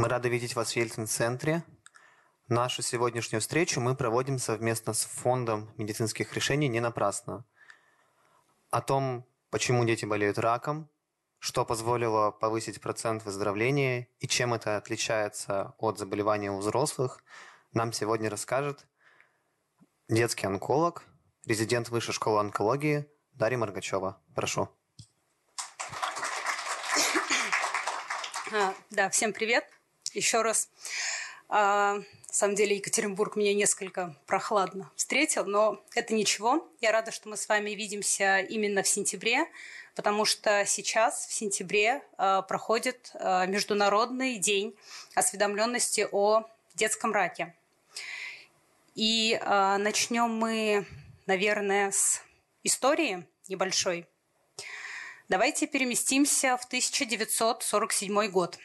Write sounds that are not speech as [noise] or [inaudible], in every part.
Мы рады видеть вас в Ельцин-центре. Нашу сегодняшнюю встречу мы проводим совместно с Фондом медицинских решений «Не напрасно». О том, почему дети болеют раком, что позволило повысить процент выздоровления и чем это отличается от заболевания у взрослых, нам сегодня расскажет детский онколог, резидент Высшей школы онкологии Дарья Маргачева. Прошу. А, да, всем привет еще раз. А, на самом деле Екатеринбург меня несколько прохладно встретил, но это ничего. Я рада, что мы с вами видимся именно в сентябре, потому что сейчас, в сентябре, а, проходит а, Международный день осведомленности о детском раке. И э, начнем мы, наверное, с истории небольшой. Давайте переместимся в 1947 год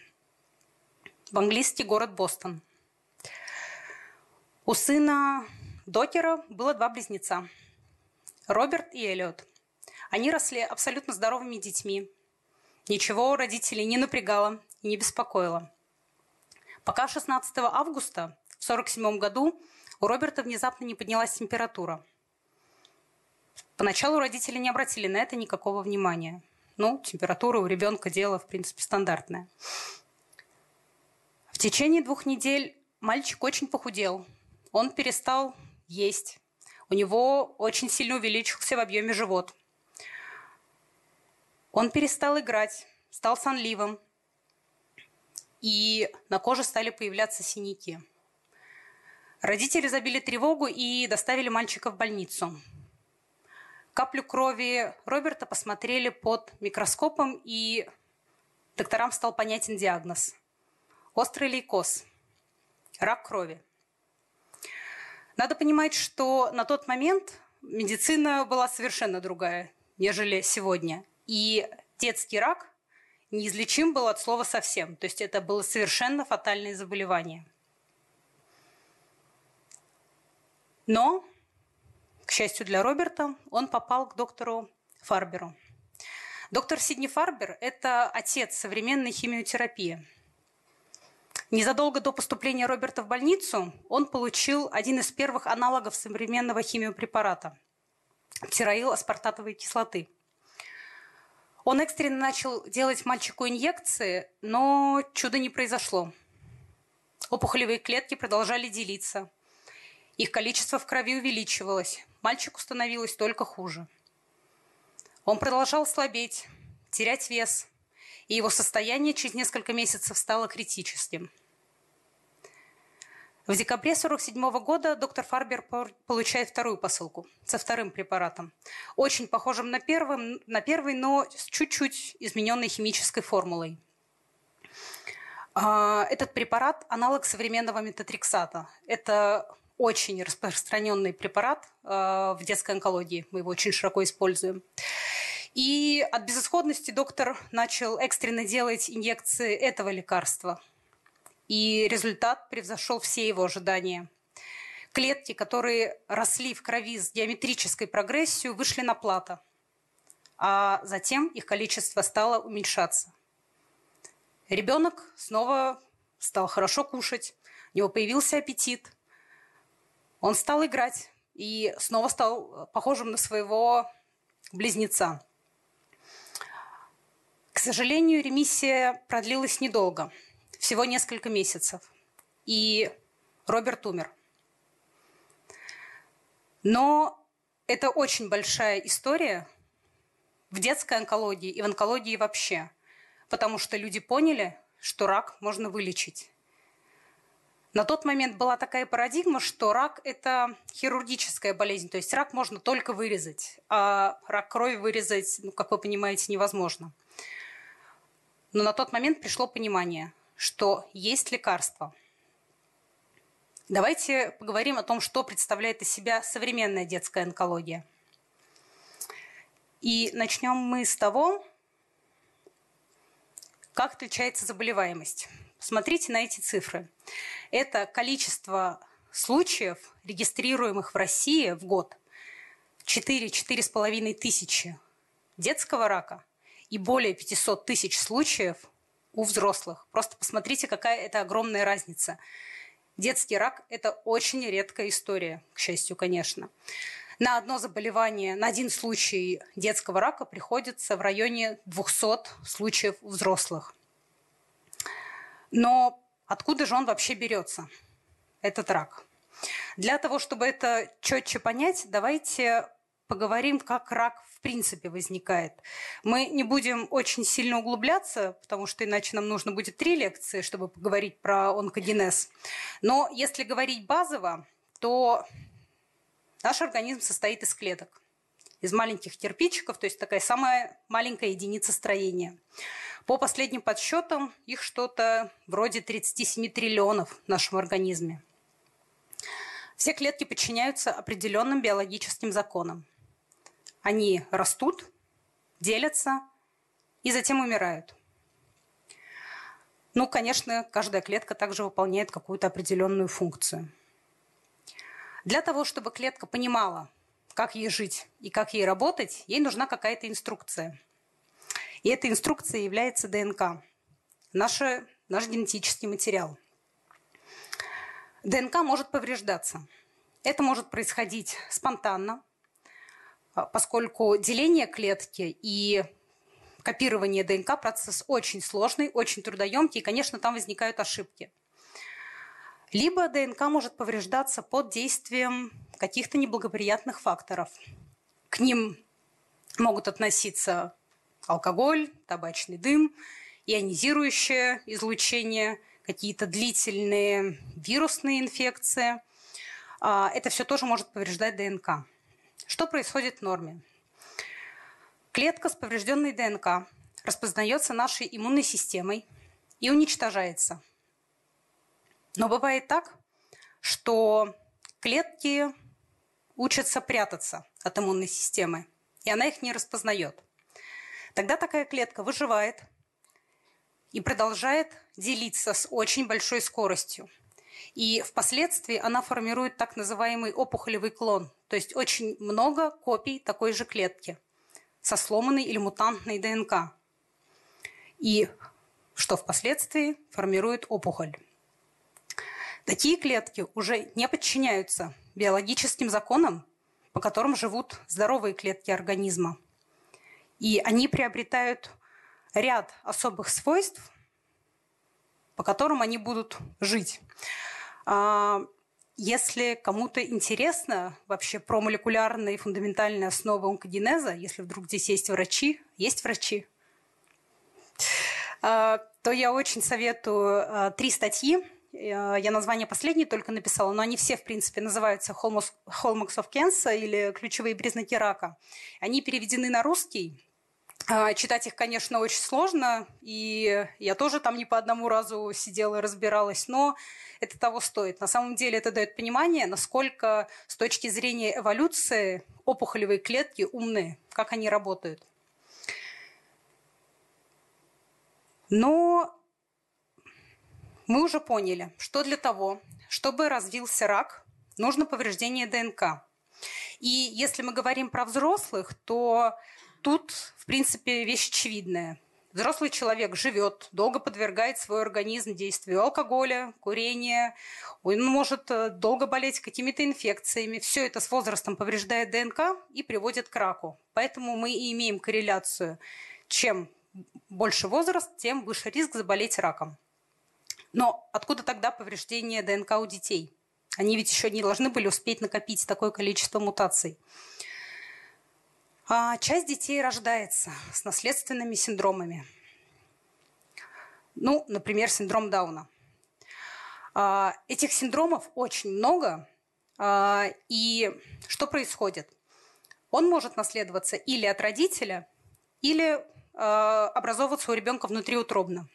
в английский город Бостон. У сына Докера было два близнеца – Роберт и Эллиот. Они росли абсолютно здоровыми детьми. Ничего родителей не напрягало и не беспокоило. Пока 16 августа в 1947 году у Роберта внезапно не поднялась температура. Поначалу родители не обратили на это никакого внимания. Ну, температура у ребенка дело, в принципе, стандартное. В течение двух недель мальчик очень похудел. Он перестал есть. У него очень сильно увеличился в объеме живот. Он перестал играть, стал сонливым. И на коже стали появляться синяки. Родители забили тревогу и доставили мальчика в больницу. Каплю крови Роберта посмотрели под микроскопом, и докторам стал понятен диагноз. Острый лейкоз. Рак крови. Надо понимать, что на тот момент медицина была совершенно другая, нежели сегодня. И детский рак неизлечим был от слова совсем. То есть это было совершенно фатальное заболевание – Но, к счастью для Роберта, он попал к доктору Фарберу. Доктор Сидни Фарбер – это отец современной химиотерапии. Незадолго до поступления Роберта в больницу он получил один из первых аналогов современного химиопрепарата – тироил аспартатовой кислоты. Он экстренно начал делать мальчику инъекции, но чуда не произошло. Опухолевые клетки продолжали делиться. Их количество в крови увеличивалось. Мальчику становилось только хуже. Он продолжал слабеть, терять вес, и его состояние через несколько месяцев стало критическим. В декабре 1947 года доктор Фарбер получает вторую посылку со вторым препаратом, очень похожим на, первым, на первый, но с чуть-чуть измененной химической формулой. А, этот препарат – аналог современного метатриксата. Это очень распространенный препарат э, в детской онкологии. Мы его очень широко используем. И от безысходности доктор начал экстренно делать инъекции этого лекарства. И результат превзошел все его ожидания. Клетки, которые росли в крови с геометрической прогрессией, вышли на плато, а затем их количество стало уменьшаться. Ребенок снова стал хорошо кушать, у него появился аппетит, он стал играть и снова стал похожим на своего близнеца. К сожалению, ремиссия продлилась недолго, всего несколько месяцев, и Роберт умер. Но это очень большая история в детской онкологии и в онкологии вообще, потому что люди поняли, что рак можно вылечить. На тот момент была такая парадигма, что рак – это хирургическая болезнь, то есть рак можно только вырезать, а рак крови вырезать, ну, как вы понимаете, невозможно. Но на тот момент пришло понимание, что есть лекарство. Давайте поговорим о том, что представляет из себя современная детская онкология. И начнем мы с того, как отличается заболеваемость. Смотрите на эти цифры. Это количество случаев, регистрируемых в России в год. 4-4,5 тысячи детского рака и более 500 тысяч случаев у взрослых. Просто посмотрите, какая это огромная разница. Детский рак – это очень редкая история, к счастью, конечно. На одно заболевание, на один случай детского рака приходится в районе 200 случаев у взрослых. Но откуда же он вообще берется, этот рак? Для того, чтобы это четче понять, давайте поговорим, как рак принципе возникает. Мы не будем очень сильно углубляться, потому что иначе нам нужно будет три лекции, чтобы поговорить про онкогенез. Но если говорить базово, то наш организм состоит из клеток, из маленьких кирпичиков, то есть такая самая маленькая единица строения. По последним подсчетам, их что-то вроде 37 триллионов в нашем организме. Все клетки подчиняются определенным биологическим законам. Они растут, делятся и затем умирают. Ну, конечно, каждая клетка также выполняет какую-то определенную функцию. Для того, чтобы клетка понимала, как ей жить и как ей работать, ей нужна какая-то инструкция. И эта инструкция является ДНК, наш, наш генетический материал. ДНК может повреждаться. Это может происходить спонтанно, поскольку деление клетки и копирование ДНК процесс очень сложный, очень трудоемкий, и, конечно, там возникают ошибки. Либо ДНК может повреждаться под действием каких-то неблагоприятных факторов. К ним могут относиться алкоголь, табачный дым, ионизирующее излучение, какие-то длительные вирусные инфекции. А, это все тоже может повреждать ДНК. Что происходит в норме? Клетка с поврежденной ДНК распознается нашей иммунной системой и уничтожается. Но бывает так, что клетки учатся прятаться от иммунной системы, и она их не распознает. Тогда такая клетка выживает и продолжает делиться с очень большой скоростью. И впоследствии она формирует так называемый опухолевый клон, то есть очень много копий такой же клетки со сломанной или мутантной ДНК. И что впоследствии формирует опухоль. Такие клетки уже не подчиняются биологическим законам, по которым живут здоровые клетки организма. И они приобретают ряд особых свойств, по которым они будут жить. А, если кому-то интересно вообще про молекулярные фундаментальные основы онкогенеза, если вдруг здесь есть врачи, есть врачи, а, то я очень советую а, три статьи. Я название последней только написала, но они все, в принципе, называются «Hallmarks of Cancer» или «Ключевые признаки рака». Они переведены на русский. Читать их, конечно, очень сложно, и я тоже там не по одному разу сидела и разбиралась, но это того стоит. На самом деле это дает понимание, насколько с точки зрения эволюции опухолевые клетки умные, как они работают. Но мы уже поняли, что для того, чтобы развился рак, нужно повреждение ДНК. И если мы говорим про взрослых, то тут, в принципе, вещь очевидная. Взрослый человек живет, долго подвергает свой организм действию алкоголя, курения, он может э, долго болеть какими-то инфекциями. Все это с возрастом повреждает ДНК и приводит к раку. Поэтому мы и имеем корреляцию. Чем больше возраст, тем выше риск заболеть раком. Но откуда тогда повреждение ДНК у детей? Они ведь еще не должны были успеть накопить такое количество мутаций. А часть детей рождается с наследственными синдромами. Ну, например, синдром Дауна. А, этих синдромов очень много. А, и что происходит? Он может наследоваться или от родителя, или а, образовываться у ребенка внутриутробно.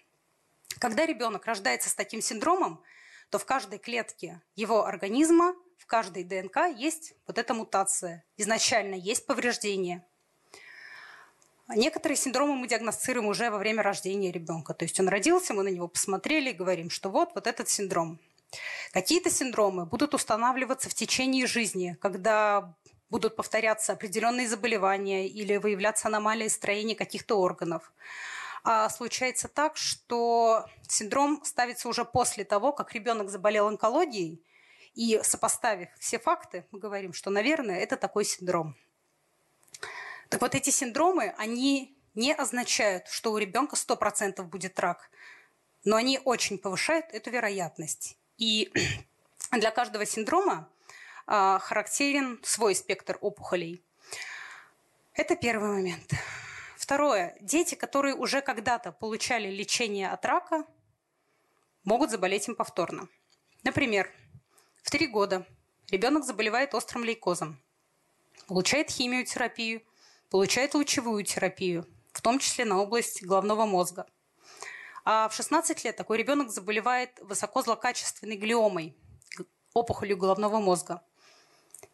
Когда ребенок рождается с таким синдромом, то в каждой клетке его организма в каждой ДНК есть вот эта мутация. Изначально есть повреждение. Некоторые синдромы мы диагностируем уже во время рождения ребенка. То есть он родился, мы на него посмотрели и говорим, что вот, вот этот синдром. Какие-то синдромы будут устанавливаться в течение жизни, когда будут повторяться определенные заболевания или выявляться аномалии строения каких-то органов. А случается так, что синдром ставится уже после того, как ребенок заболел онкологией, и сопоставив все факты, мы говорим, что, наверное, это такой синдром. Так вот, эти синдромы, они не означают, что у ребенка 100% будет рак, но они очень повышают эту вероятность. И [clears throat] для каждого синдрома а, характерен свой спектр опухолей. Это первый момент. Второе. Дети, которые уже когда-то получали лечение от рака, могут заболеть им повторно. Например, три года ребенок заболевает острым лейкозом, получает химиотерапию, получает лучевую терапию, в том числе на область головного мозга. А в 16 лет такой ребенок заболевает высокозлокачественной глиомой, опухолью головного мозга.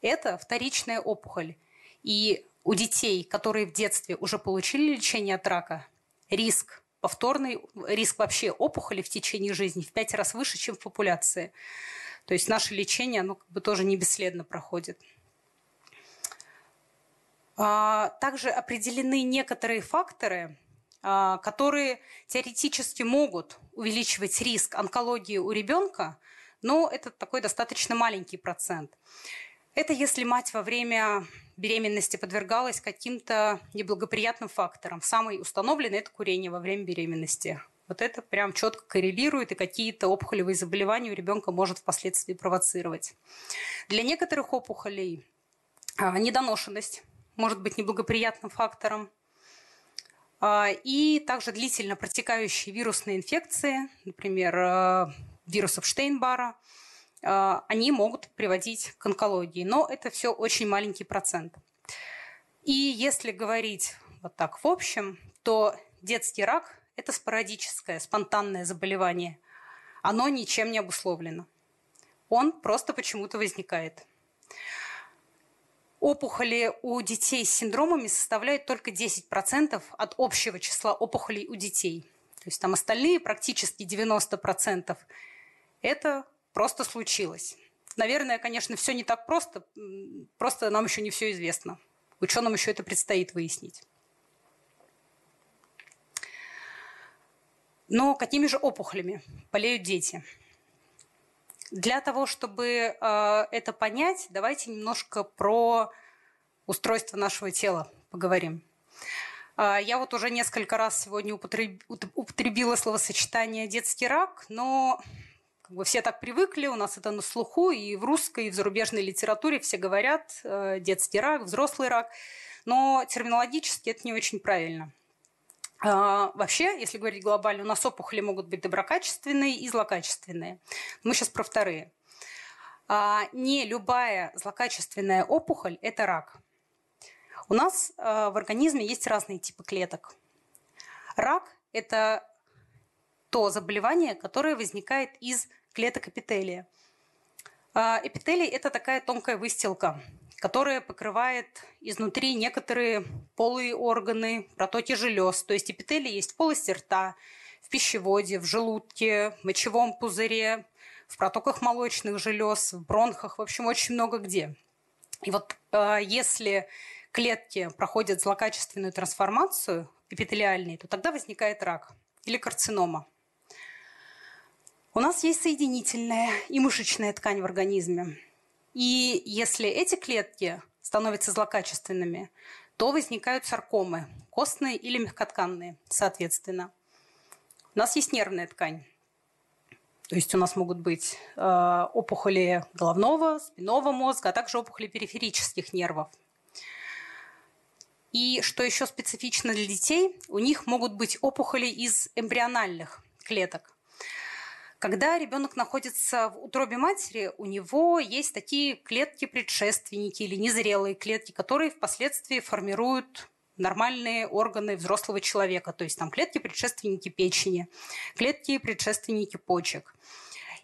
Это вторичная опухоль. И у детей, которые в детстве уже получили лечение от рака, риск повторный, риск вообще опухоли в течение жизни в пять раз выше, чем в популяции. То есть наше лечение, оно как бы тоже не бесследно проходит. А, также определены некоторые факторы, а, которые теоретически могут увеличивать риск онкологии у ребенка, но это такой достаточно маленький процент. Это если мать во время беременности подвергалась каким-то неблагоприятным факторам. Самый установленный – это курение во время беременности. Вот это прям четко коррелирует, и какие-то опухолевые заболевания у ребенка может впоследствии провоцировать. Для некоторых опухолей а, недоношенность может быть неблагоприятным фактором. А, и также длительно протекающие вирусные инфекции, например, а, вирусов Штейнбара, они могут приводить к онкологии. Но это все очень маленький процент. И если говорить вот так в общем, то детский рак это спорадическое, спонтанное заболевание. Оно ничем не обусловлено. Он просто почему-то возникает. Опухоли у детей с синдромами составляют только 10% от общего числа опухолей у детей. То есть там остальные практически 90% это просто случилось. Наверное, конечно, все не так просто, просто нам еще не все известно. Ученым еще это предстоит выяснить. Но какими же опухолями болеют дети? Для того, чтобы э, это понять, давайте немножко про устройство нашего тела поговорим. Э, я вот уже несколько раз сегодня употреб... употребила словосочетание детский рак, но как бы все так привыкли, у нас это на слуху, и в русской, и в зарубежной литературе все говорят э, детский рак, взрослый рак, но терминологически это не очень правильно. А, вообще, если говорить глобально, у нас опухоли могут быть доброкачественные и злокачественные. Мы сейчас про вторые. А, не любая злокачественная опухоль – это рак. У нас а, в организме есть разные типы клеток. Рак – это то заболевание, которое возникает из клеток эпителия. Эпителий – это такая тонкая выстилка, которая покрывает изнутри некоторые полые органы, протоки желез. То есть эпителий есть в полости рта, в пищеводе, в желудке, в мочевом пузыре, в протоках молочных желез, в бронхах, в общем, очень много где. И вот э, если клетки проходят злокачественную трансформацию эпителиальной, то тогда возникает рак или карцинома. У нас есть соединительная и мышечная ткань в организме. И если эти клетки становятся злокачественными, то возникают саркомы, костные или мягкотканные, соответственно. У нас есть нервная ткань. То есть у нас могут быть э, опухоли головного, спинного мозга, а также опухоли периферических нервов. И что еще специфично для детей, у них могут быть опухоли из эмбриональных клеток. Когда ребенок находится в утробе матери, у него есть такие клетки-предшественники или незрелые клетки, которые впоследствии формируют нормальные органы взрослого человека. То есть там клетки-предшественники печени, клетки-предшественники почек.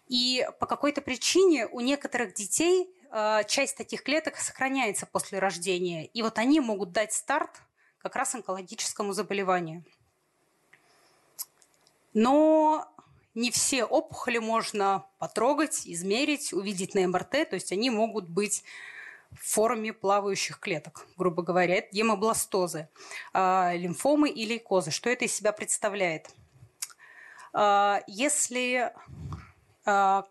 И по какой-то причине у некоторых детей э, часть таких клеток сохраняется после рождения. И вот они могут дать старт как раз онкологическому заболеванию. Но не все опухоли можно потрогать, измерить, увидеть на МРТ, то есть они могут быть в форме плавающих клеток, грубо говоря. Это гемобластозы, э, лимфомы и лейкозы. Что это из себя представляет? Э, если э,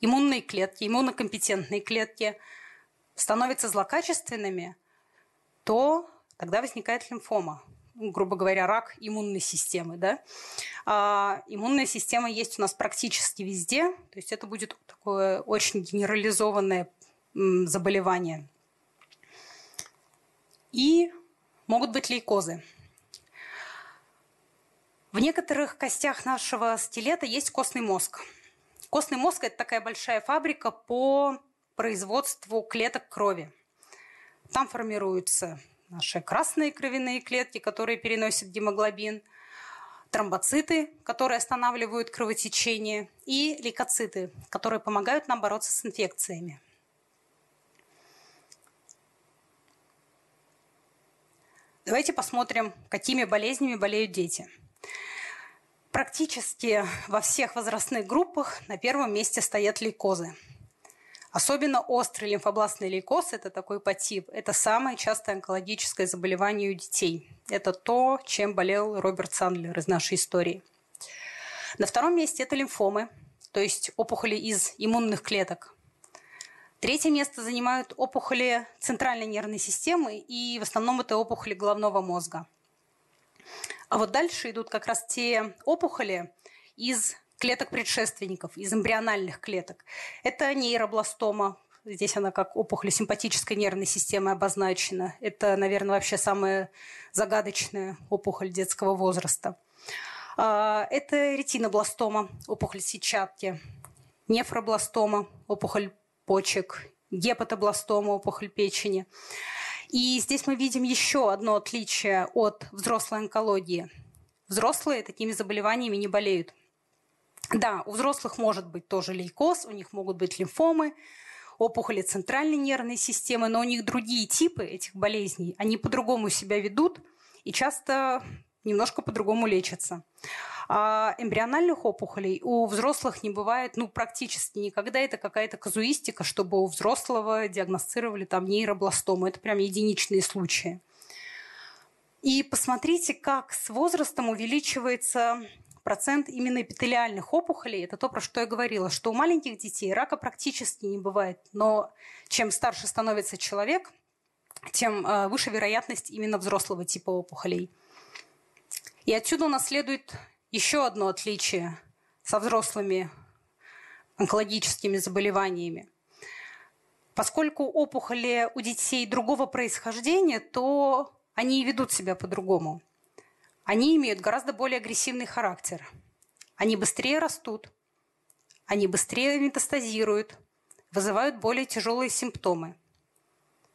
иммунные клетки, иммунокомпетентные клетки становятся злокачественными, то тогда возникает лимфома грубо говоря, рак иммунной системы. Да? А иммунная система есть у нас практически везде, то есть это будет такое очень генерализованное заболевание. И могут быть лейкозы. В некоторых костях нашего скелета есть костный мозг. Костный мозг – это такая большая фабрика по производству клеток крови. Там формируются наши красные кровяные клетки, которые переносят гемоглобин, тромбоциты, которые останавливают кровотечение, и лейкоциты, которые помогают нам бороться с инфекциями. Давайте посмотрим, какими болезнями болеют дети. Практически во всех возрастных группах на первом месте стоят лейкозы – Особенно острый лимфобластный лейкоз – это такой подтип. Это самое частое онкологическое заболевание у детей. Это то, чем болел Роберт Сандлер из нашей истории. На втором месте это лимфомы, то есть опухоли из иммунных клеток. Третье место занимают опухоли центральной нервной системы, и в основном это опухоли головного мозга. А вот дальше идут как раз те опухоли из клеток предшественников, из эмбриональных клеток. Это нейробластома, Здесь она как опухоль симпатической нервной системы обозначена. Это, наверное, вообще самая загадочная опухоль детского возраста. А, это ретинобластома, опухоль сетчатки, нефробластома, опухоль почек, гепатобластома, опухоль печени. И здесь мы видим еще одно отличие от взрослой онкологии. Взрослые такими заболеваниями не болеют. Да, у взрослых может быть тоже лейкоз, у них могут быть лимфомы, опухоли центральной нервной системы, но у них другие типы этих болезней, они по-другому себя ведут и часто немножко по-другому лечатся. А эмбриональных опухолей у взрослых не бывает ну, практически никогда. Это какая-то казуистика, чтобы у взрослого диагностировали там нейробластому. Это прям единичные случаи. И посмотрите, как с возрастом увеличивается процент именно эпителиальных опухолей, это то, про что я говорила, что у маленьких детей рака практически не бывает, но чем старше становится человек, тем э, выше вероятность именно взрослого типа опухолей. И отсюда у нас следует еще одно отличие со взрослыми онкологическими заболеваниями. Поскольку опухоли у детей другого происхождения, то они и ведут себя по-другому они имеют гораздо более агрессивный характер. Они быстрее растут, они быстрее метастазируют, вызывают более тяжелые симптомы.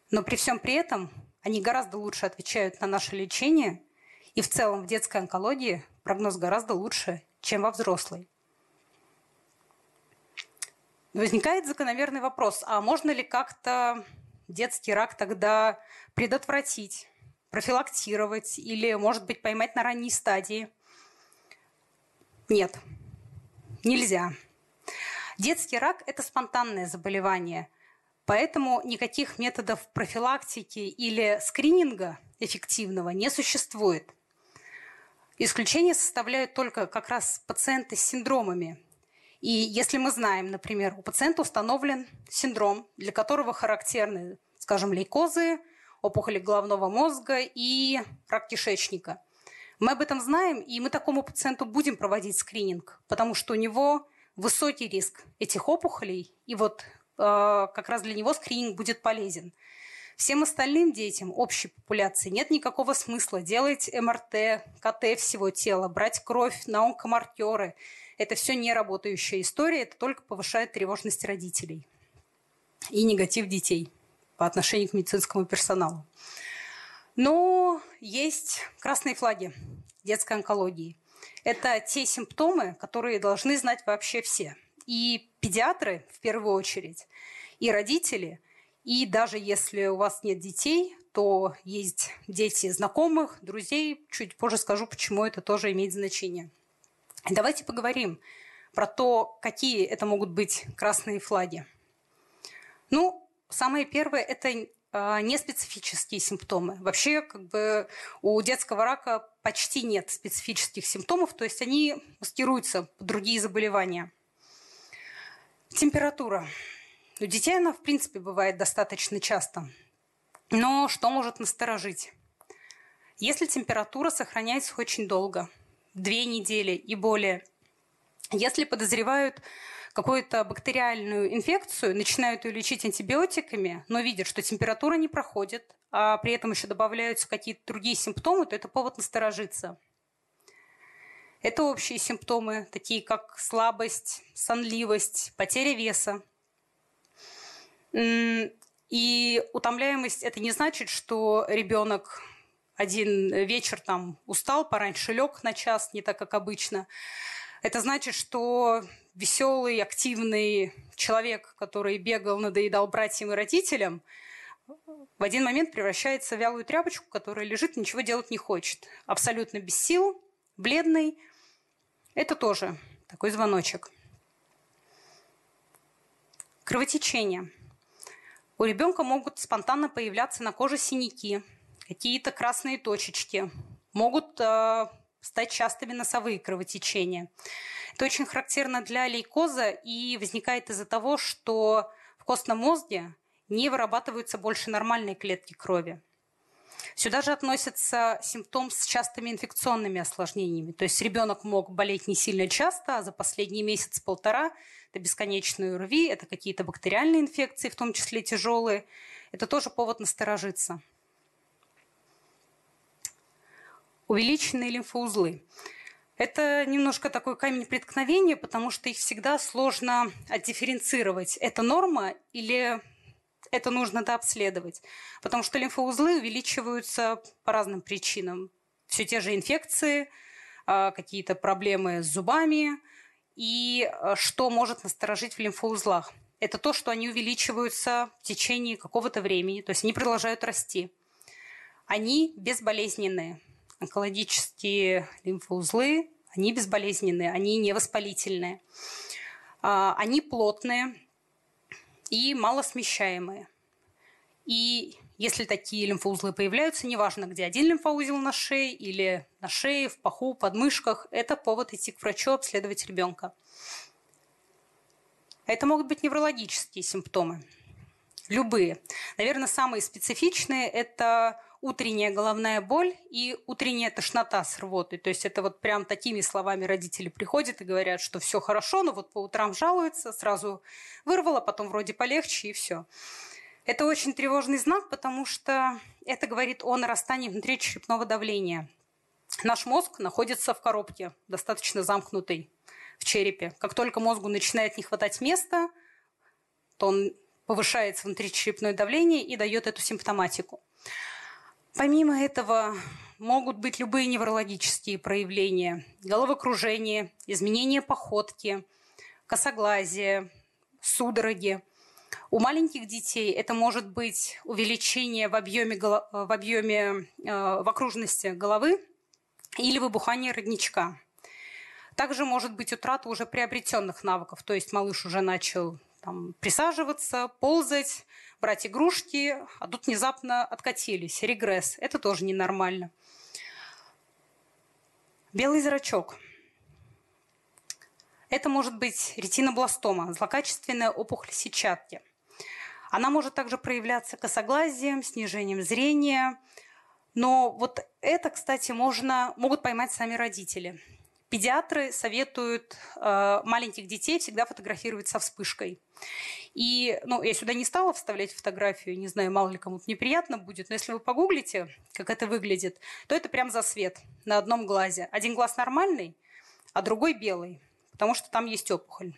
Но при всем при этом они гораздо лучше отвечают на наше лечение, и в целом в детской онкологии прогноз гораздо лучше, чем во взрослой. Возникает закономерный вопрос, а можно ли как-то детский рак тогда предотвратить? Профилактировать или, может быть, поймать на ранней стадии? Нет, нельзя. Детский рак – это спонтанное заболевание, поэтому никаких методов профилактики или скрининга эффективного не существует. Исключение составляют только как раз пациенты с синдромами. И если мы знаем, например, у пациента установлен синдром, для которого характерны, скажем, лейкозы, опухоли головного мозга и рак кишечника. Мы об этом знаем, и мы такому пациенту будем проводить скрининг, потому что у него высокий риск этих опухолей, и вот э, как раз для него скрининг будет полезен. Всем остальным детям общей популяции нет никакого смысла делать МРТ, КТ всего тела, брать кровь на онкомаркеры. Это все не работающая история, это только повышает тревожность родителей и негатив детей по отношению к медицинскому персоналу. Но есть красные флаги детской онкологии. Это те симптомы, которые должны знать вообще все. И педиатры, в первую очередь, и родители, и даже если у вас нет детей, то есть дети знакомых, друзей. Чуть позже скажу, почему это тоже имеет значение. Давайте поговорим про то, какие это могут быть красные флаги. Ну, самое первое – это а, неспецифические симптомы. Вообще, как бы у детского рака почти нет специфических симптомов, то есть они маскируются под другие заболевания. Температура. У детей она, в принципе, бывает достаточно часто. Но что может насторожить? Если температура сохраняется очень долго, две недели и более, если подозревают какую-то бактериальную инфекцию, начинают ее лечить антибиотиками, но видят, что температура не проходит, а при этом еще добавляются какие-то другие симптомы, то это повод насторожиться. Это общие симптомы, такие как слабость, сонливость, потеря веса. И утомляемость – это не значит, что ребенок один вечер там устал, пораньше лег на час, не так, как обычно. Это значит, что веселый, активный человек, который бегал, надоедал братьям и родителям, в один момент превращается в вялую тряпочку, которая лежит, ничего делать не хочет. Абсолютно без сил, бледный. Это тоже такой звоночек. Кровотечение. У ребенка могут спонтанно появляться на коже синяки, какие-то красные точечки. Могут э, стать частыми носовые кровотечения. Это очень характерно для лейкоза и возникает из-за того, что в костном мозге не вырабатываются больше нормальные клетки крови. Сюда же относится симптом с частыми инфекционными осложнениями. То есть ребенок мог болеть не сильно часто, а за последний месяц-полтора это бесконечные ОРВИ, это какие-то бактериальные инфекции, в том числе тяжелые. Это тоже повод насторожиться. Увеличенные лимфоузлы. Это немножко такой камень преткновения, потому что их всегда сложно отдифференцировать. Это норма или это нужно дообследовать? Потому что лимфоузлы увеличиваются по разным причинам. Все те же инфекции, а, какие-то проблемы с зубами. И а, что может насторожить в лимфоузлах? Это то, что они увеличиваются в течение какого-то времени, то есть они продолжают расти. Они безболезненные онкологические лимфоузлы, они безболезненные, они невоспалительные. А, они плотные и малосмещаемые. И если такие лимфоузлы появляются, неважно, где один лимфоузел на шее или на шее, в паху, подмышках, это повод идти к врачу, обследовать ребенка. Это могут быть неврологические симптомы. Любые. Наверное, самые специфичные – это утренняя головная боль и утренняя тошнота с рвотой. То есть это вот прям такими словами родители приходят и говорят, что все хорошо, но вот по утрам жалуются, сразу вырвало, потом вроде полегче и все. Это очень тревожный знак, потому что это говорит о нарастании внутричерепного давления. Наш мозг находится в коробке, достаточно замкнутой в черепе. Как только мозгу начинает не хватать места, то он повышается внутричерепное давление и дает эту симптоматику. Помимо этого могут быть любые неврологические проявления. Головокружение, изменение походки, косоглазие, судороги. У маленьких детей это может быть увеличение в объеме, в, объеме э, в окружности головы или выбухание родничка. Также может быть утрата уже приобретенных навыков, то есть малыш уже начал там, присаживаться, ползать, брать игрушки, а тут внезапно откатились. Регресс. Это тоже ненормально. Белый зрачок. Это может быть ретинобластома, злокачественная опухоль сетчатки. Она может также проявляться косоглазием, снижением зрения. Но вот это, кстати, можно, могут поймать сами родители. Педиатры советуют э, маленьких детей всегда фотографировать со вспышкой. И, ну, я сюда не стала вставлять фотографию, не знаю, мало ли кому-то неприятно будет, но если вы погуглите, как это выглядит, то это прям засвет на одном глазе. Один глаз нормальный, а другой белый, потому что там есть опухоль.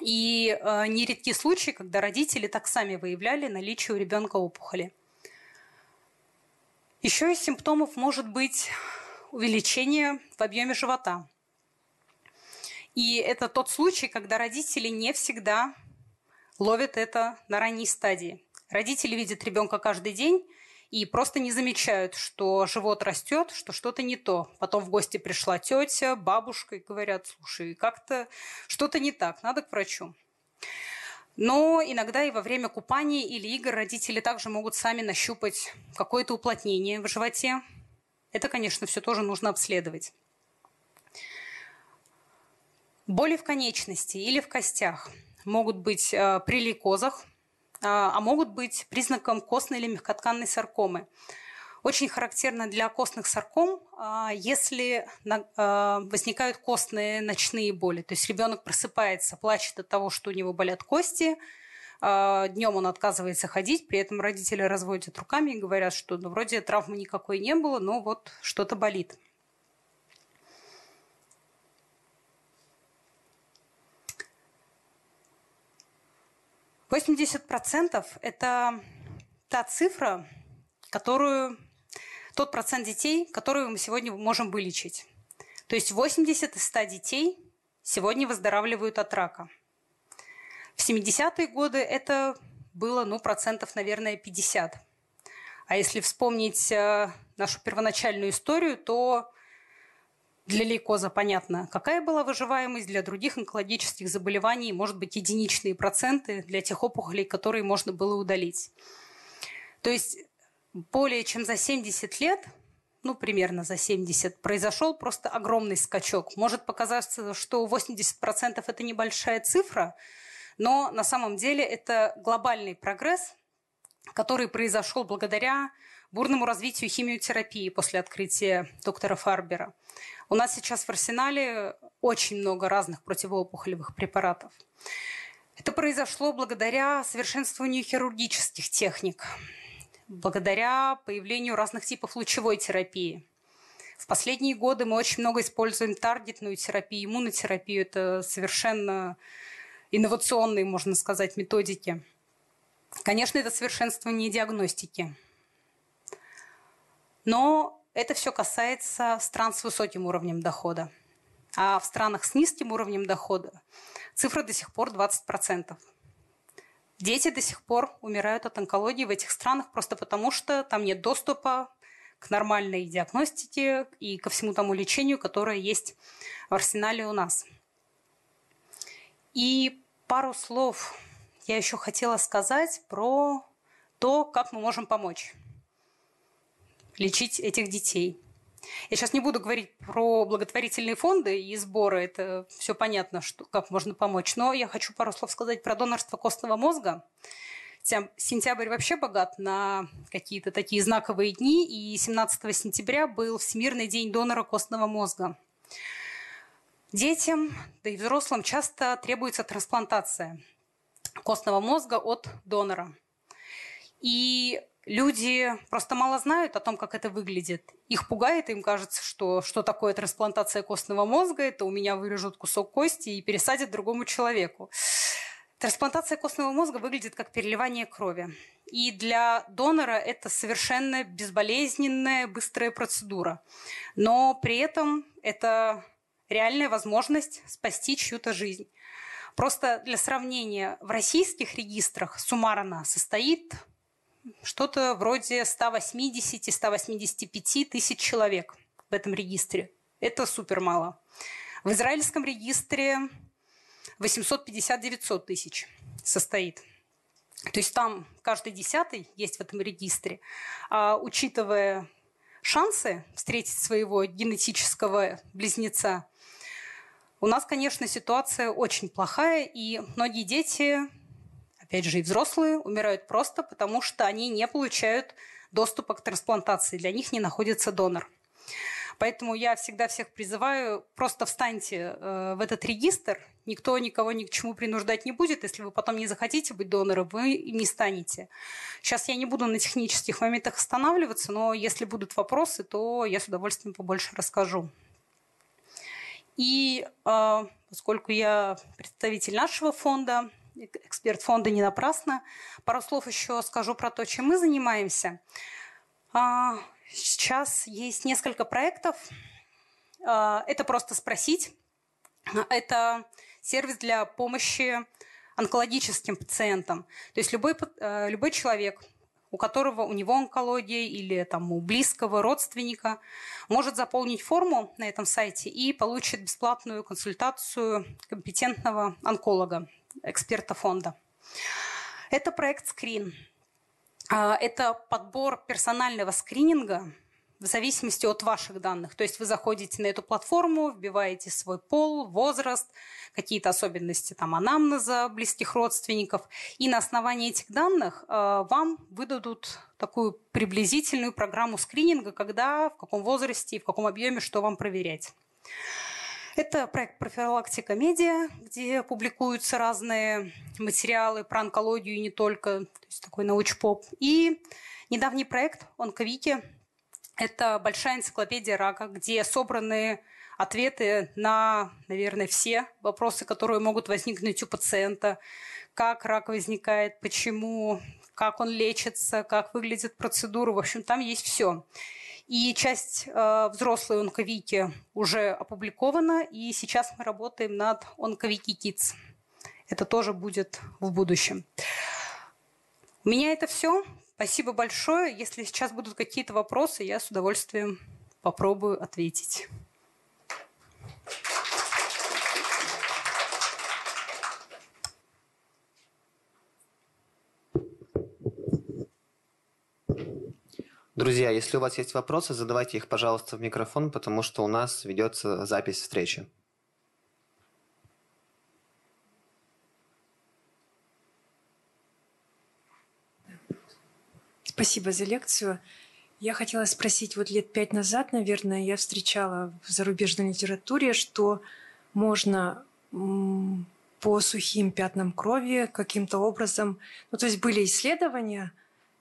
И э, нередки случаи, когда родители так сами выявляли наличие у ребенка опухоли. Еще из симптомов может быть увеличение в объеме живота. И это тот случай, когда родители не всегда ловят это на ранней стадии. Родители видят ребенка каждый день и просто не замечают, что живот растет, что что-то не то. Потом в гости пришла тетя, бабушка и говорят, слушай, как-то что-то не так, надо к врачу. Но иногда и во время купания или игр родители также могут сами нащупать какое-то уплотнение в животе. Это, конечно, все тоже нужно обследовать. Боли в конечности или в костях могут быть э, при лейкозах, э, а могут быть признаком костной или мягкотканной саркомы. Очень характерно для костных сарком, э, если возникают костные ночные боли. То есть ребенок просыпается, плачет от того, что у него болят кости, днем он отказывается ходить, при этом родители разводят руками и говорят, что ну, вроде травмы никакой не было, но вот что-то болит. 80% – это та цифра, которую, тот процент детей, которую мы сегодня можем вылечить. То есть 80 из 100 детей сегодня выздоравливают от рака. В 70-е годы это было, ну, процентов, наверное, 50. А если вспомнить э, нашу первоначальную историю, то для лейкоза понятно, какая была выживаемость, для других онкологических заболеваний может быть единичные проценты для тех опухолей, которые можно было удалить. То есть более чем за 70 лет, ну, примерно за 70, произошел просто огромный скачок. Может показаться, что 80% это небольшая цифра, но на самом деле это глобальный прогресс, который произошел благодаря бурному развитию химиотерапии после открытия доктора Фарбера. У нас сейчас в арсенале очень много разных противоопухолевых препаратов. Это произошло благодаря совершенствованию хирургических техник, благодаря появлению разных типов лучевой терапии. В последние годы мы очень много используем таргетную терапию, иммунотерапию. Это совершенно инновационные, можно сказать, методики. Конечно, это совершенствование диагностики. Но это все касается стран с высоким уровнем дохода. А в странах с низким уровнем дохода цифра до сих пор 20%. Дети до сих пор умирают от онкологии в этих странах просто потому, что там нет доступа к нормальной диагностике и ко всему тому лечению, которое есть в арсенале у нас. И пару слов я еще хотела сказать про то, как мы можем помочь лечить этих детей. Я сейчас не буду говорить про благотворительные фонды и сборы, это все понятно, что, как можно помочь, но я хочу пару слов сказать про донорство костного мозга. Сентябрь вообще богат на какие-то такие знаковые дни, и 17 сентября был Всемирный день донора костного мозга. Детям, да и взрослым часто требуется трансплантация костного мозга от донора. И люди просто мало знают о том, как это выглядит. Их пугает, им кажется, что что такое трансплантация костного мозга, это у меня вырежут кусок кости и пересадят другому человеку. Трансплантация костного мозга выглядит как переливание крови. И для донора это совершенно безболезненная, быстрая процедура. Но при этом это реальная возможность спасти чью-то жизнь. Просто для сравнения, в российских регистрах суммарно состоит что-то вроде 180-185 тысяч человек в этом регистре. Это супер мало. В израильском регистре 850-900 тысяч состоит. То есть там каждый десятый есть в этом регистре. А учитывая шансы встретить своего генетического близнеца, у нас, конечно, ситуация очень плохая, и многие дети опять же, и взрослые умирают просто потому, что они не получают доступа к трансплантации. Для них не находится донор. Поэтому я всегда всех призываю, просто встаньте э, в этот регистр, никто никого ни к чему принуждать не будет. Если вы потом не захотите быть донором, вы не станете. Сейчас я не буду на технических моментах останавливаться, но если будут вопросы, то я с удовольствием побольше расскажу. И э, поскольку я представитель нашего фонда, эксперт фонда не напрасно. Пару слов еще скажу про то, чем мы занимаемся. А, сейчас есть несколько проектов. А, это просто спросить. Это сервис для помощи онкологическим пациентам. То есть любой, э, любой человек, у которого у него онкология или там, у близкого родственника, может заполнить форму на этом сайте и получит бесплатную консультацию компетентного онколога эксперта фонда. Это проект «Скрин». А, это подбор персонального скрининга в зависимости от ваших данных. То есть вы заходите на эту платформу, вбиваете свой пол, возраст, какие-то особенности там, анамнеза близких родственников, и на основании этих данных э, вам выдадут такую приблизительную программу скрининга, когда, в каком возрасте и в каком объеме что вам проверять. Это проект «Профилактика медиа», где публикуются разные материалы про онкологию и не только, то есть такой научпоп. И недавний проект «Онковики», это большая энциклопедия рака, где собраны ответы на, наверное, все вопросы, которые могут возникнуть у пациента. Как рак возникает, почему, как он лечится, как выглядит процедура. В общем, там есть все. И часть э, взрослой онковики уже опубликована, и сейчас мы работаем над онковики Kids. Это тоже будет в будущем. У меня это все. Спасибо большое. Если сейчас будут какие-то вопросы, я с удовольствием попробую ответить. Друзья, если у вас есть вопросы, задавайте их, пожалуйста, в микрофон, потому что у нас ведется запись встречи. Спасибо за лекцию. Я хотела спросить, вот лет пять назад, наверное, я встречала в зарубежной литературе, что можно по сухим пятнам крови каким-то образом... Ну, то есть были исследования,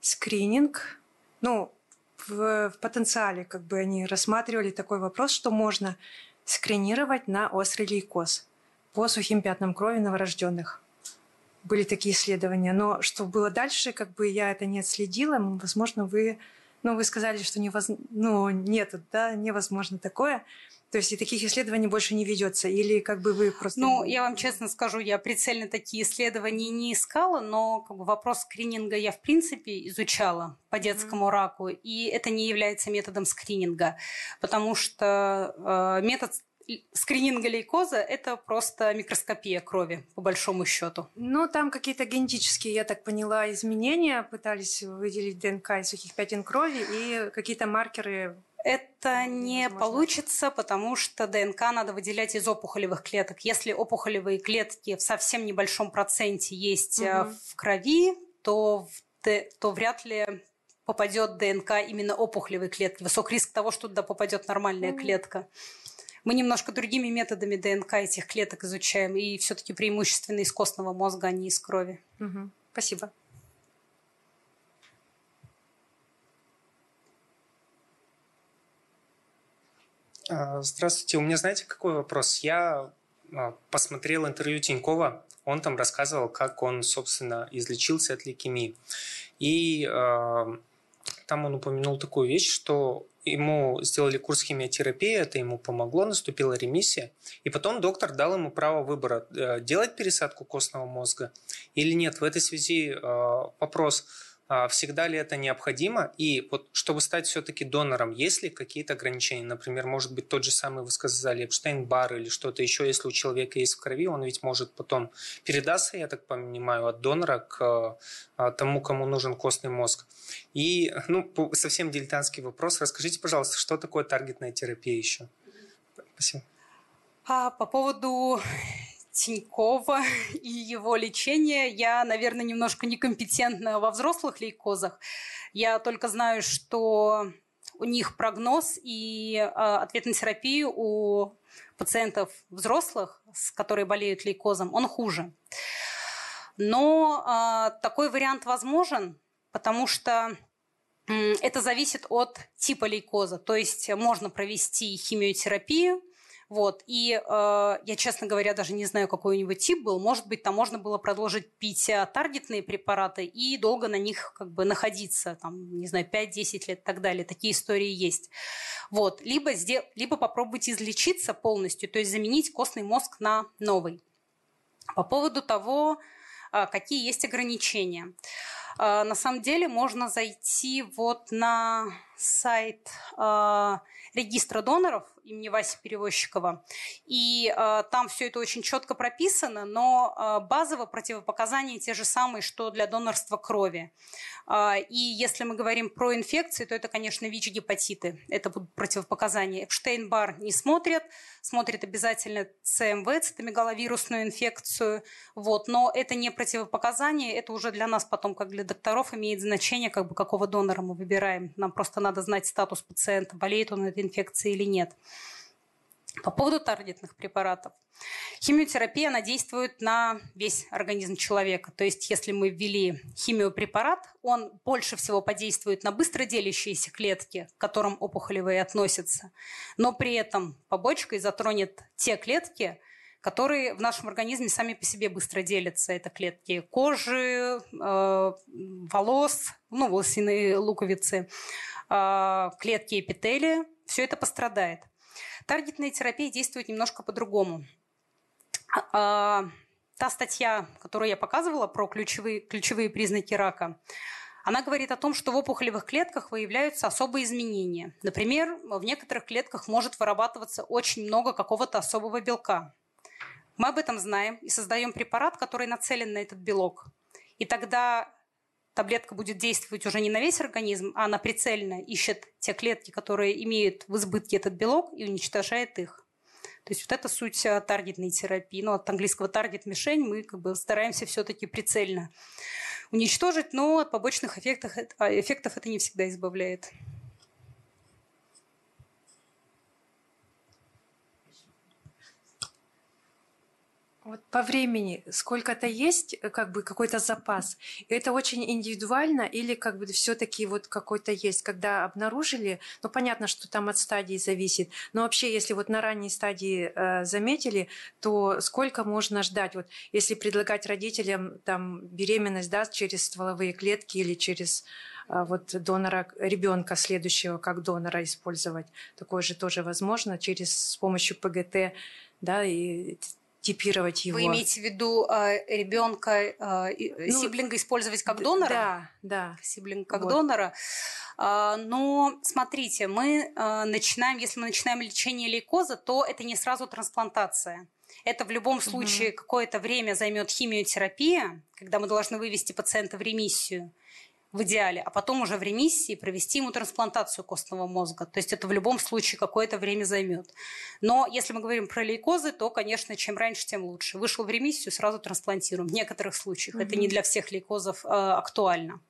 скрининг, ну, в, в потенциале как бы они рассматривали такой вопрос, что можно скринировать на острый лейкоз по сухим пятнам крови новорожденных были такие исследования. Но что было дальше, как бы я это не отследила. Возможно, вы, ну, вы сказали, что невоз... ну, нет, да, невозможно такое. То есть и таких исследований больше не ведется? Или как бы вы просто... Ну, я вам честно скажу, я прицельно такие исследования не искала, но как бы, вопрос скрининга я в принципе изучала по детскому mm-hmm. раку, и это не является методом скрининга, потому что э, метод скрининга лейкоза – это просто микроскопия крови, по большому счету. Ну, там какие-то генетические, я так поняла, изменения. Пытались выделить ДНК из сухих пятен крови и какие-то маркеры это не Возможно. получится, потому что ДНК надо выделять из опухолевых клеток. Если опухолевые клетки в совсем небольшом проценте есть угу. в крови, то, то вряд ли попадет ДНК именно опухолевой клетки. Высок риск того, что туда попадет нормальная угу. клетка. Мы немножко другими методами ДНК этих клеток изучаем, и все-таки преимущественно из костного мозга, а не из крови. Угу. Спасибо. А, здравствуйте. У меня, знаете, какой вопрос? Я а, посмотрел интервью Тинькова. Он там рассказывал, как он, собственно, излечился от лейкемии. И э, там он упомянул такую вещь, что ему сделали курс химиотерапии, это ему помогло, наступила ремиссия. И потом доктор дал ему право выбора, э, делать пересадку костного мозга или нет. В этой связи э, вопрос, всегда ли это необходимо? И вот чтобы стать все-таки донором, есть ли какие-то ограничения? Например, может быть, тот же самый, вы сказали, Эпштейн-бар или что-то еще, если у человека есть в крови, он ведь может потом передаться, я так понимаю, от донора к а, тому, кому нужен костный мозг. И, ну, совсем дилетантский вопрос. Расскажите, пожалуйста, что такое таргетная терапия еще? Спасибо. А по поводу Тинькова [laughs] и его лечения. Я, наверное, немножко некомпетентна во взрослых лейкозах. Я только знаю, что у них прогноз и э, ответ на терапию у пациентов взрослых, с которые болеют лейкозом, он хуже. Но э, такой вариант возможен, потому что это зависит от типа лейкоза. То есть можно провести химиотерапию, вот. И э, я, честно говоря, даже не знаю, какой у него тип был. Может быть, там можно было продолжить пить э, таргетные препараты и долго на них как бы находиться, там, не знаю, 5-10 лет и так далее. Такие истории есть. Вот. Либо, сдел... Либо попробовать излечиться полностью, то есть заменить костный мозг на новый. По поводу того, э, какие есть ограничения. Э, на самом деле можно зайти вот на сайт э, регистра доноров имени Васи Перевозчикова. И э, там все это очень четко прописано, но э, базово противопоказания те же самые, что для донорства крови. Э, и если мы говорим про инфекции, то это, конечно, ВИЧ-гепатиты. Это будут противопоказания. Эпштейн-Бар не смотрят, смотрят обязательно ЦМВ, цитомегаловирусную инфекцию. Вот. Но это не противопоказание, это уже для нас потом, как для докторов, имеет значение, как бы какого донора мы выбираем. Нам просто надо знать статус пациента, болеет он этой инфекцией или нет. По поводу таргетных препаратов. Химиотерапия, она действует на весь организм человека. То есть, если мы ввели химиопрепарат, он больше всего подействует на быстроделящиеся клетки, к которым опухолевые относятся, но при этом побочкой затронет те клетки, которые в нашем организме сами по себе быстро делятся. Это клетки кожи, э, волос, ну, волосяные луковицы, клетки эпителия. Все это пострадает. Таргетная терапия действует немножко по-другому. А, та статья, которую я показывала про ключевые, ключевые признаки рака, она говорит о том, что в опухолевых клетках выявляются особые изменения. Например, в некоторых клетках может вырабатываться очень много какого-то особого белка. Мы об этом знаем и создаем препарат, который нацелен на этот белок. И тогда таблетка будет действовать уже не на весь организм, а она прицельно ищет те клетки, которые имеют в избытке этот белок и уничтожает их. То есть вот это суть э, таргетной терапии. Ну, от английского таргет мишень мы как бы стараемся все-таки прицельно уничтожить, но от побочных эффектов, а, эффектов это не всегда избавляет. Вот по времени сколько-то есть, э, как бы какой-то запас. Это очень индивидуально или как бы все-таки вот какой-то есть, когда обнаружили, ну понятно, что там от стадии зависит, но вообще если вот на ранней стадии э, заметили, то сколько можно ждать? Вот если предлагать родителям там беременность, да, через стволовые клетки или через э, вот донора ребенка следующего как донора использовать, такое же тоже возможно через с помощью ПГТ, да, и типировать его. Вы имеете в виду э, ребенка, э, ну, сиблинга использовать как донора? Да, да. Сиблинг как вот. донора. Э, но смотрите, мы э, начинаем, если мы начинаем лечение лейкоза, то это не сразу трансплантация. Это в любом случае угу. какое-то время займет химиотерапия, когда мы должны вывести пациента в ремиссию в идеале, а потом уже в ремиссии провести ему трансплантацию костного мозга. То есть это в любом случае какое-то время займет. Но если мы говорим про лейкозы, то, конечно, чем раньше, тем лучше. Вышел в ремиссию, сразу трансплантируем. В некоторых случаях. Mm-hmm. Это не для всех лейкозов э, актуально.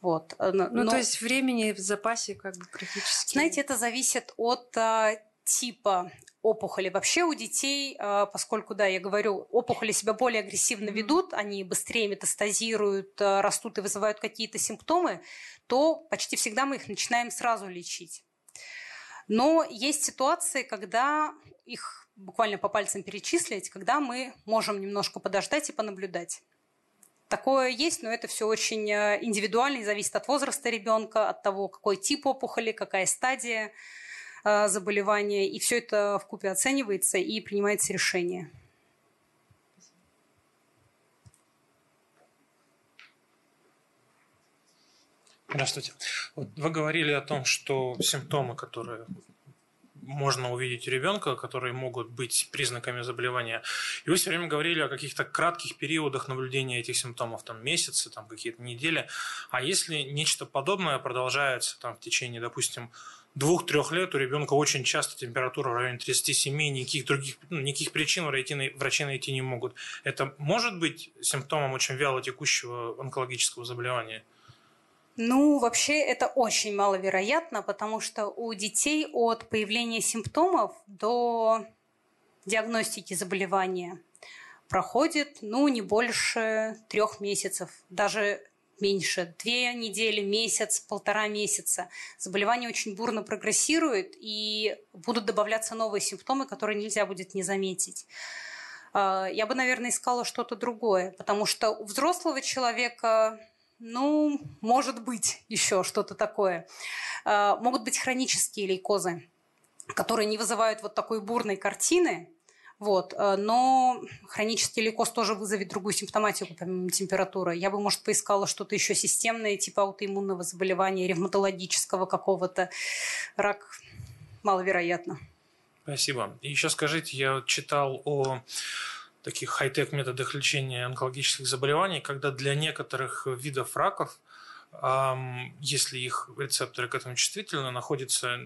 Вот. Э, но, ну, то есть времени в запасе как бы практически... Знаете, это зависит от э, типа опухоли. Вообще у детей, а, поскольку, да, я говорю, опухоли себя более агрессивно ведут, они быстрее метастазируют, а, растут и вызывают какие-то симптомы, то почти всегда мы их начинаем сразу лечить. Но есть ситуации, когда их буквально по пальцам перечислить, когда мы можем немножко подождать и понаблюдать. Такое есть, но это все очень а, индивидуально и зависит от возраста ребенка, от того, какой тип опухоли, какая стадия. Э, заболевания, и все это в купе оценивается и принимается решение. Здравствуйте. Вы говорили о том, что симптомы, которые можно увидеть у ребенка, которые могут быть признаками заболевания. И вы все время говорили о каких-то кратких периодах наблюдения этих симптомов, там месяцы, там какие-то недели. А если нечто подобное продолжается там в течение, допустим, двух-трех лет у ребенка очень часто температура в районе 37, никаких других, ну, никаких причин врачи, врачи найти не могут. Это может быть симптомом очень вяло текущего онкологического заболевания? Ну, вообще это очень маловероятно, потому что у детей от появления симптомов до диагностики заболевания проходит, ну, не больше трех месяцев. Даже меньше, две недели, месяц, полтора месяца. Заболевание очень бурно прогрессирует, и будут добавляться новые симптомы, которые нельзя будет не заметить. А, я бы, наверное, искала что-то другое, потому что у взрослого человека, ну, может быть еще что-то такое. А, могут быть хронические лейкозы, которые не вызывают вот такой бурной картины, Вот. Э, но хронический лейкоз тоже вызовет другую симптоматику, помимо температуры. Я бы, может, поискала что-то еще системное, типа аутоиммунного заболевания, ревматологического какого-то. Рак маловероятно. Спасибо. И еще скажите, я читал о таких хай-тек методах лечения онкологических заболеваний, когда для некоторых видов раков, если их рецепторы к этому чувствительны, находится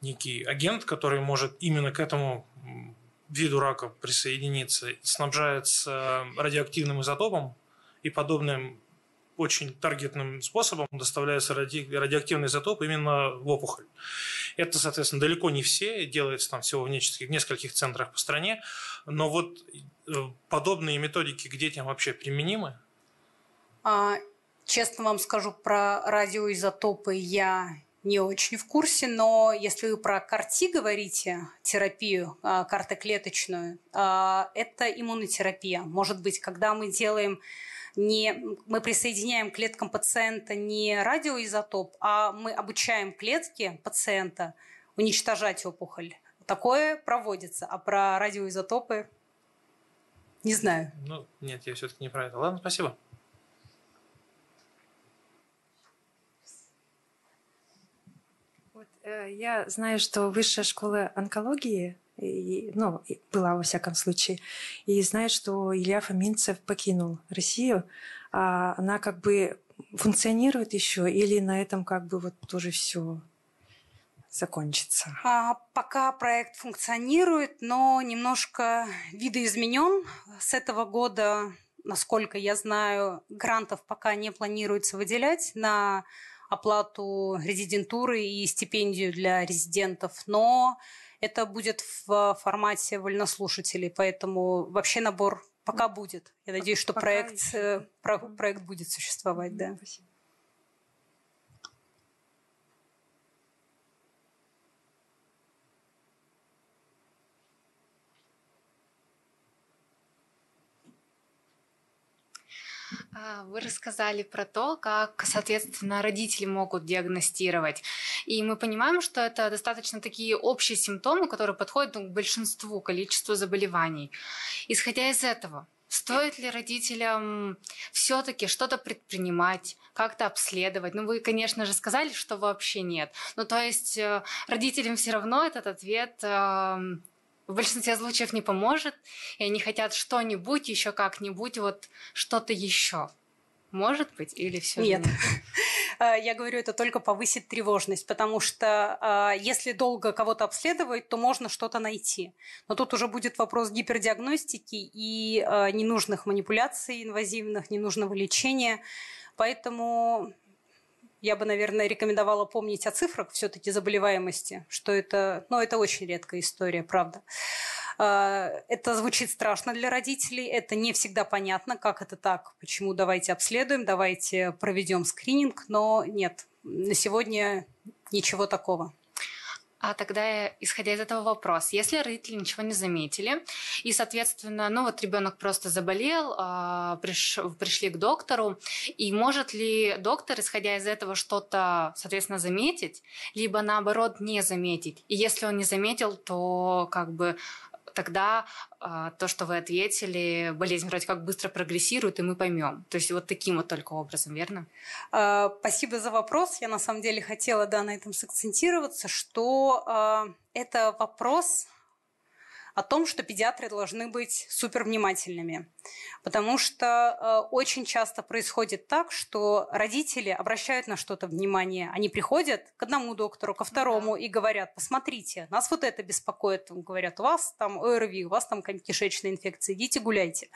некий агент, который может именно к этому виду рака присоединиться, снабжается радиоактивным изотопом и подобным очень таргетным способом доставляется ради, радиоактивный изотоп именно в опухоль. Это, соответственно, далеко не все, делается там всего в нескольких, в нескольких центрах по стране, но вот э, подобные методики к детям вообще применимы? А, честно вам скажу, про радиоизотопы я не очень в курсе, но если вы про карти говорите, терапию, а, картоклеточную, а, это иммунотерапия. Может быть, когда мы делаем не, мы присоединяем к клеткам пациента не радиоизотоп, а мы обучаем клетки пациента уничтожать опухоль. Такое проводится, а про радиоизотопы не знаю. Ну, нет, я все-таки не про это. Ладно, спасибо. Э, я знаю, что высшая школа онкологии, и, ну, была во всяком случае, и знаю, что Илья Фоминцев покинул Россию. А она как бы функционирует еще или на этом как бы вот тоже все закончится? А, пока проект функционирует, но немножко видоизменен. С этого года, насколько я знаю, грантов пока не планируется выделять на оплату резидентуры и стипендию для резидентов, но это будет в формате вольнослушателей, поэтому вообще набор пока будет. Я надеюсь, что проект, еще. Э, проект будет существовать, да. Спасибо. Вы рассказали про то, как, соответственно, родители могут диагностировать. И мы понимаем, что это достаточно такие общие симптомы, которые подходят к большинству количеству заболеваний. Исходя из этого, Стоит ли родителям все-таки что-то предпринимать, как-то обследовать? Ну, вы, конечно же, сказали, что вообще нет. Ну, то есть э, родителям все равно этот ответ эм, в большинстве случаев не поможет, и они хотят что-нибудь, еще как-нибудь, вот что-то еще. Может быть, или все нет? Нет. А, [laughs] я говорю, это только повысит тревожность, потому что а, если долго кого-то обследовать, то можно что-то найти. Но тут уже будет вопрос гипердиагностики и а, ненужных манипуляций инвазивных, ненужного лечения. Поэтому я бы, наверное, рекомендовала помнить о цифрах все-таки заболеваемости, что это, ну, это очень редкая история, правда. А, это звучит страшно для родителей, это не всегда понятно, как это так, почему давайте обследуем, давайте проведем скрининг, но нет, на сегодня ничего такого. А тогда, исходя из этого вопрос, если родители ничего не заметили, и, соответственно, ну вот ребенок просто заболел, а, приш, пришли к доктору, и может ли доктор, исходя из этого, что-то, соответственно, заметить, либо наоборот не заметить? И если он не заметил, то как бы тогда э, то, что вы ответили, болезнь вроде как быстро прогрессирует, и мы поймем. То есть вот таким вот только образом, верно? Э, спасибо за вопрос. Я на самом деле хотела да, на этом сакцентироваться, что э, это вопрос о том, что педиатры должны быть супер внимательными. Потому что э, очень часто происходит так, что родители обращают на что-то внимание. Они приходят к одному доктору, ко второму и говорят, посмотрите, нас вот это беспокоит. Говорят, у вас там ОРВИ, у вас там кишечная инфекция, идите гуляйте.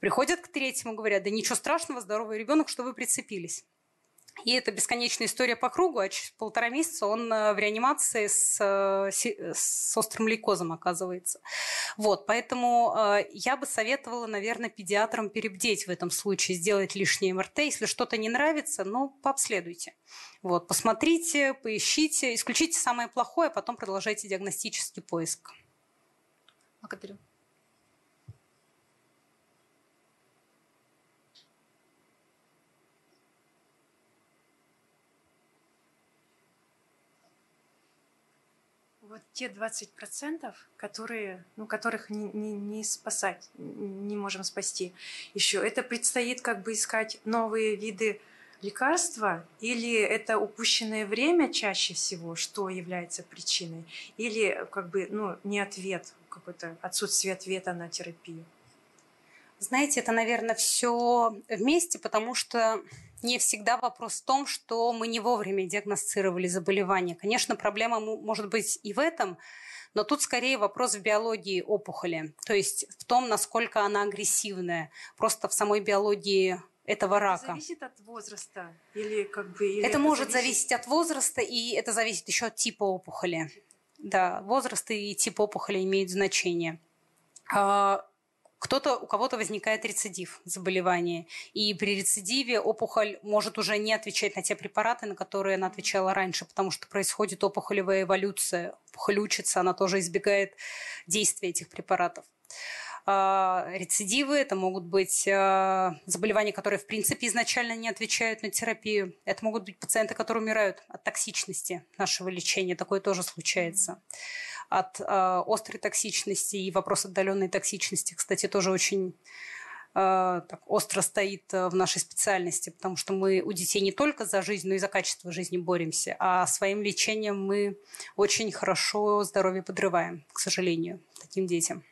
Приходят к третьему, говорят, да ничего страшного, здоровый ребенок, что вы прицепились. И это бесконечная история по кругу, а через полтора месяца он э, в реанимации с, э, с острым лейкозом оказывается. Вот, поэтому э, я бы советовала, наверное, педиатрам перебдеть в этом случае, сделать лишнее МРТ. Если что-то не нравится, ну, пообследуйте. Вот, посмотрите, поищите, исключите самое плохое, а потом продолжайте диагностический поиск. Благодарю. Вот те 20%, которые, ну, которых не, не, не спасать, не можем спасти еще, это предстоит как бы искать новые виды лекарства, или это упущенное время чаще всего, что является причиной, или как бы ну, не ответ, какой-то отсутствие ответа на терапию? Знаете, это, наверное, все вместе, потому что не всегда вопрос в том, что мы не вовремя диагностировали заболевание. Конечно, проблема может быть и в этом, но тут скорее вопрос в биологии опухоли, то есть в том, насколько она агрессивная. Просто в самой биологии этого рака. Это зависит от возраста или как бы. Или это, это может зависит... зависеть от возраста и это зависит еще от типа опухоли. Да, возраст и тип опухоли имеют значение. А, кто-то, у кого-то возникает рецидив заболевания, и при рецидиве опухоль может уже не отвечать на те препараты, на которые она отвечала раньше, потому что происходит опухолевая эволюция. Опухоль учится, она тоже избегает действия этих препаратов. А, рецидивы, это могут быть а, заболевания, которые в принципе изначально не отвечают на терапию. Это могут быть пациенты, которые умирают от токсичности нашего лечения. Такое тоже случается. От а, острой токсичности и вопрос отдаленной токсичности, кстати, тоже очень так остро стоит в нашей специальности, потому что мы у детей не только за жизнь, но и за качество жизни боремся, а своим лечением мы очень хорошо здоровье подрываем, к сожалению, таким детям.